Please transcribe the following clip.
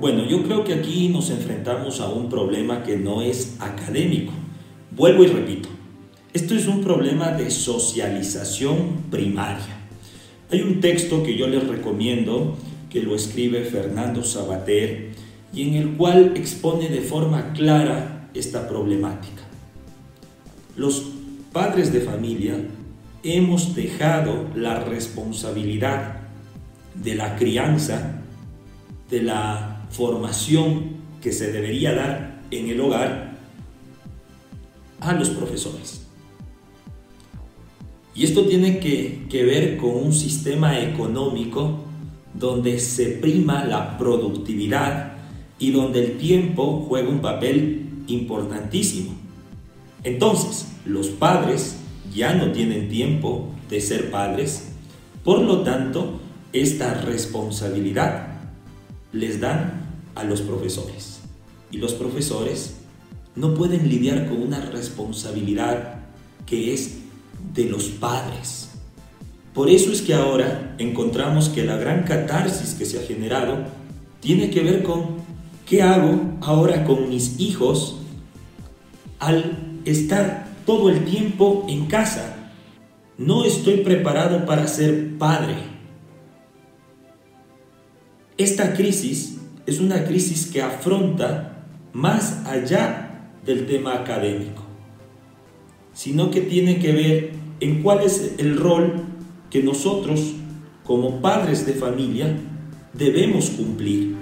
Bueno, yo creo que aquí nos enfrentamos a un problema que no es académico. Vuelvo y repito, esto es un problema de socialización primaria. Hay un texto que yo les recomiendo, que lo escribe Fernando Sabater, y en el cual expone de forma clara esta problemática. Los padres de familia hemos dejado la responsabilidad de la crianza, de la formación que se debería dar en el hogar a los profesores. Y esto tiene que, que, ver con un sistema económico donde se prima la productividad y donde el tiempo juega un papel importantísimo. Entonces, los padres ya no tienen tiempo de ser padres, por lo tanto, esta responsabilidad les dan a los profesores. Y los profesores no pueden lidiar con una responsabilidad que es de los padres. Por eso es que ahora encontramos que la gran catarsis que se ha generado tiene que ver con qué hago ahora con mis hijos al estar todo el tiempo en casa. No estoy preparado para ser padre. Esta crisis es una crisis que afronta más allá del tema académico, sino que tiene que ver en cuál es el rol que nosotros, como padres de familia, debemos cumplir.